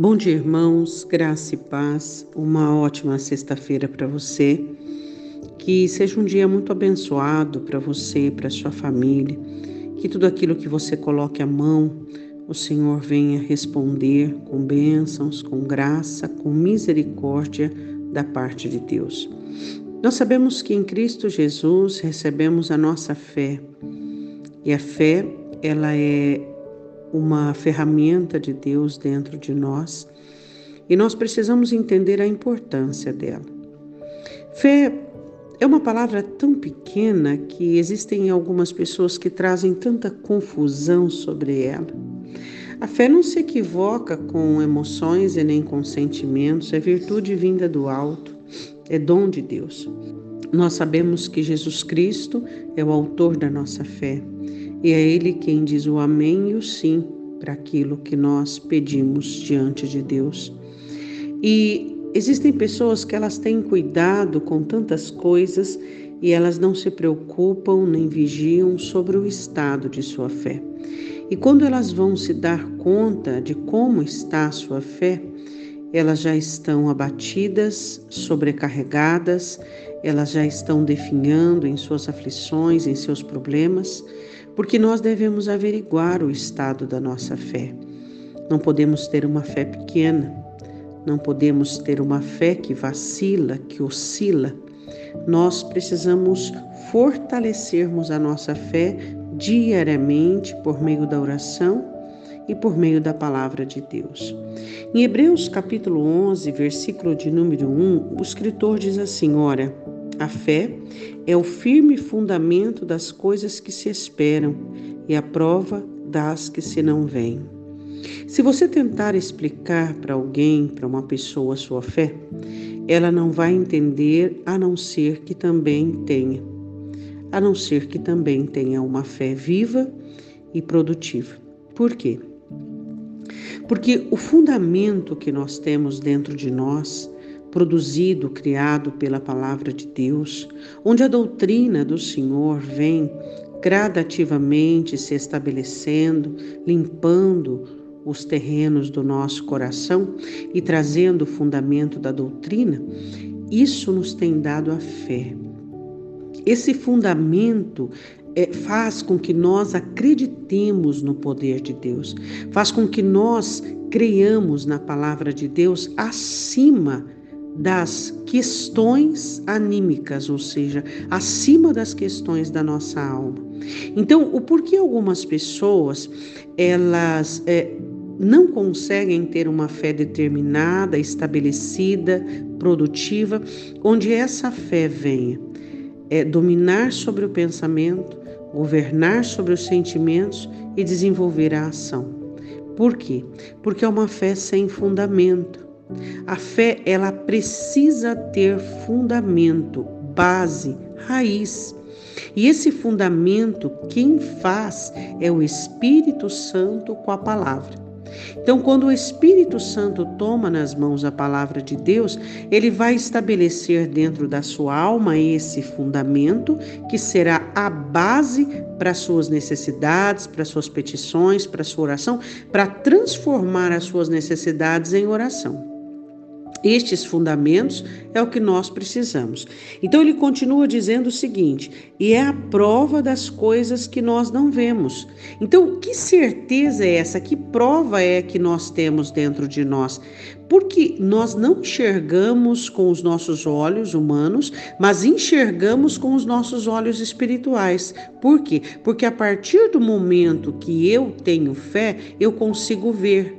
Bom dia, irmãos, graça e paz. Uma ótima sexta-feira para você. Que seja um dia muito abençoado para você, para sua família. Que tudo aquilo que você coloque a mão, o Senhor venha responder com bênçãos, com graça, com misericórdia da parte de Deus. Nós sabemos que em Cristo Jesus recebemos a nossa fé. E a fé, ela é uma ferramenta de Deus dentro de nós e nós precisamos entender a importância dela. Fé é uma palavra tão pequena que existem algumas pessoas que trazem tanta confusão sobre ela. A fé não se equivoca com emoções e nem com sentimentos, é virtude vinda do alto, é dom de Deus. Nós sabemos que Jesus Cristo é o autor da nossa fé e é Ele quem diz o amém e o sim para aquilo que nós pedimos diante de Deus. E existem pessoas que elas têm cuidado com tantas coisas e elas não se preocupam nem vigiam sobre o estado de sua fé. E quando elas vão se dar conta de como está a sua fé, elas já estão abatidas, sobrecarregadas, elas já estão definhando em suas aflições, em seus problemas, porque nós devemos averiguar o estado da nossa fé. Não podemos ter uma fé pequena, não podemos ter uma fé que vacila, que oscila. Nós precisamos fortalecermos a nossa fé diariamente por meio da oração e por meio da palavra de Deus. Em Hebreus capítulo 11, versículo de número 1, o escritor diz assim: Ora, a fé é o firme fundamento das coisas que se esperam e a prova das que se não veem. Se você tentar explicar para alguém, para uma pessoa, a sua fé, ela não vai entender a não ser que também tenha, a não ser que também tenha uma fé viva e produtiva. Por quê? Porque o fundamento que nós temos dentro de nós produzido, criado pela palavra de Deus, onde a doutrina do Senhor vem gradativamente se estabelecendo, limpando os terrenos do nosso coração e trazendo o fundamento da doutrina, isso nos tem dado a fé. Esse fundamento é, faz com que nós acreditemos no poder de Deus, faz com que nós creiamos na palavra de Deus acima das questões anímicas, ou seja, acima das questões da nossa alma. Então, o porquê algumas pessoas elas é, não conseguem ter uma fé determinada, estabelecida, produtiva, onde essa fé venha é, dominar sobre o pensamento, governar sobre os sentimentos e desenvolver a ação. Por quê? Porque é uma fé sem fundamento a fé, ela precisa ter fundamento, base, raiz. E esse fundamento, quem faz é o Espírito Santo com a palavra. Então, quando o Espírito Santo toma nas mãos a palavra de Deus, ele vai estabelecer dentro da sua alma esse fundamento que será a base para suas necessidades, para suas petições, para sua oração, para transformar as suas necessidades em oração. Estes fundamentos é o que nós precisamos. Então ele continua dizendo o seguinte: e é a prova das coisas que nós não vemos. Então, que certeza é essa? Que prova é que nós temos dentro de nós? Porque nós não enxergamos com os nossos olhos humanos, mas enxergamos com os nossos olhos espirituais. Por quê? Porque a partir do momento que eu tenho fé, eu consigo ver.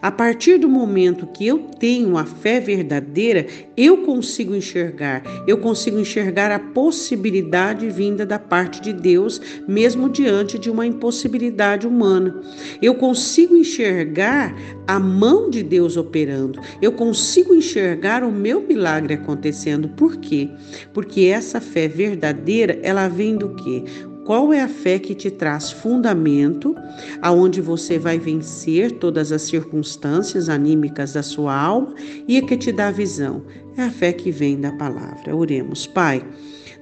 A partir do momento que eu tenho a fé verdadeira, eu consigo enxergar, eu consigo enxergar a possibilidade vinda da parte de Deus, mesmo diante de uma impossibilidade humana. Eu consigo enxergar a mão de Deus operando, eu consigo enxergar o meu milagre acontecendo. Por quê? Porque essa fé verdadeira, ela vem do quê? Qual é a fé que te traz fundamento, aonde você vai vencer todas as circunstâncias anímicas da sua alma e que te dá visão? É a fé que vem da palavra. Oremos, Pai.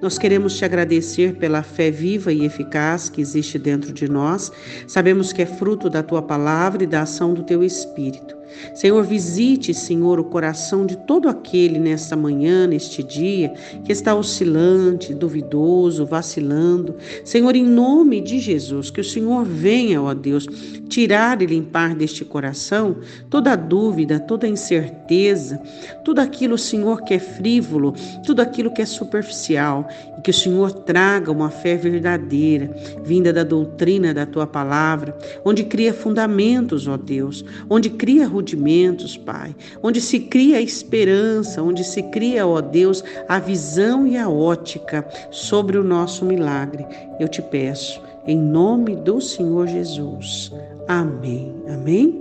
Nós queremos te agradecer pela fé viva e eficaz que existe dentro de nós. Sabemos que é fruto da tua palavra e da ação do teu espírito. Senhor, visite, Senhor, o coração de todo aquele nesta manhã, neste dia, que está oscilante, duvidoso, vacilando. Senhor, em nome de Jesus, que o Senhor venha, ó Deus, tirar e limpar deste coração toda dúvida, toda incerteza, tudo aquilo, Senhor, que é frívolo, tudo aquilo que é superficial, e que o Senhor traga uma fé verdadeira, vinda da doutrina da tua palavra, onde cria fundamentos, ó Deus, onde cria rudimentos, Pai, onde se cria a esperança, onde se cria, ó Deus, a visão e a ótica sobre o nosso milagre. Eu te peço, em nome do Senhor Jesus. Amém. Amém.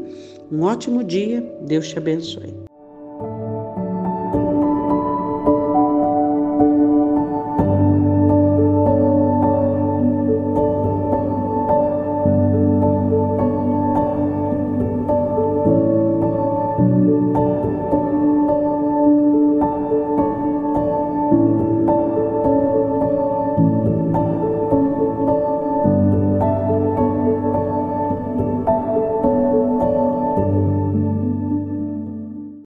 Um ótimo dia. Deus te abençoe.